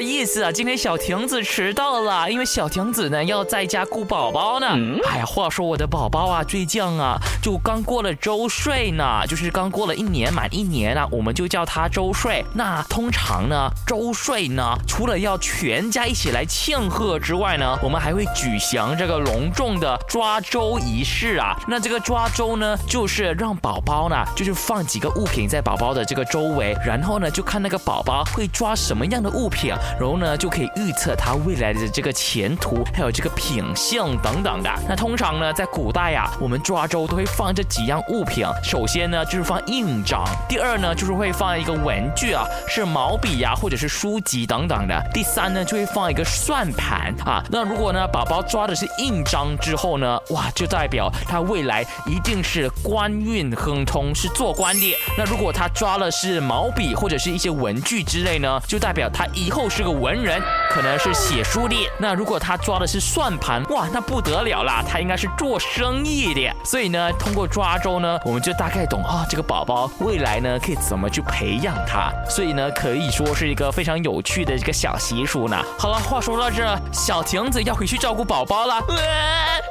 意思啊？今天小亭子迟到了，因为小亭子呢要在家顾宝宝呢。哎呀，话说我的宝宝啊，最近啊就刚过了周岁呢，就是刚过了一年满一年啊，我们就叫他周岁。那通常呢，周岁呢，除了要全家一起来庆贺之外呢，我们还会举行这个隆重的抓周仪式啊。那这个抓周呢，就是让宝宝呢，就是放几个物品在宝宝的这个周围，然后呢，就看那个宝宝会抓什么样的物品，然后呢，就可以预测他未来的这个前途，还有这个品性等等的。那通常呢，在古代呀，我们抓周都会放这几样物品。首先呢，就是放印章；第二呢，就是会放一个文具啊，是毛笔呀，或者是书籍等等的；第三呢，就会放一个算盘啊。那如果呢，宝宝抓的是印章之后呢，哇，就代表他未来一定是官运亨通，是做官的。那如果他抓了是毛笔或者是一些文具之类呢，就代表他以后是个文人，可能是写书的。那如果他抓的是算盘，哇，那不得了啦，他应该是做生意的。所以呢，通过抓周呢，我们就大概懂啊，这个宝宝未来呢可以怎么去培养他。所以呢，可以说是一个非常有趣的一个小习俗呢。好了，话说到这，小亭子要回去照顾宝宝了。呃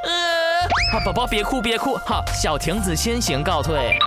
呃，好，宝宝别哭别哭，好，小亭子先行告退。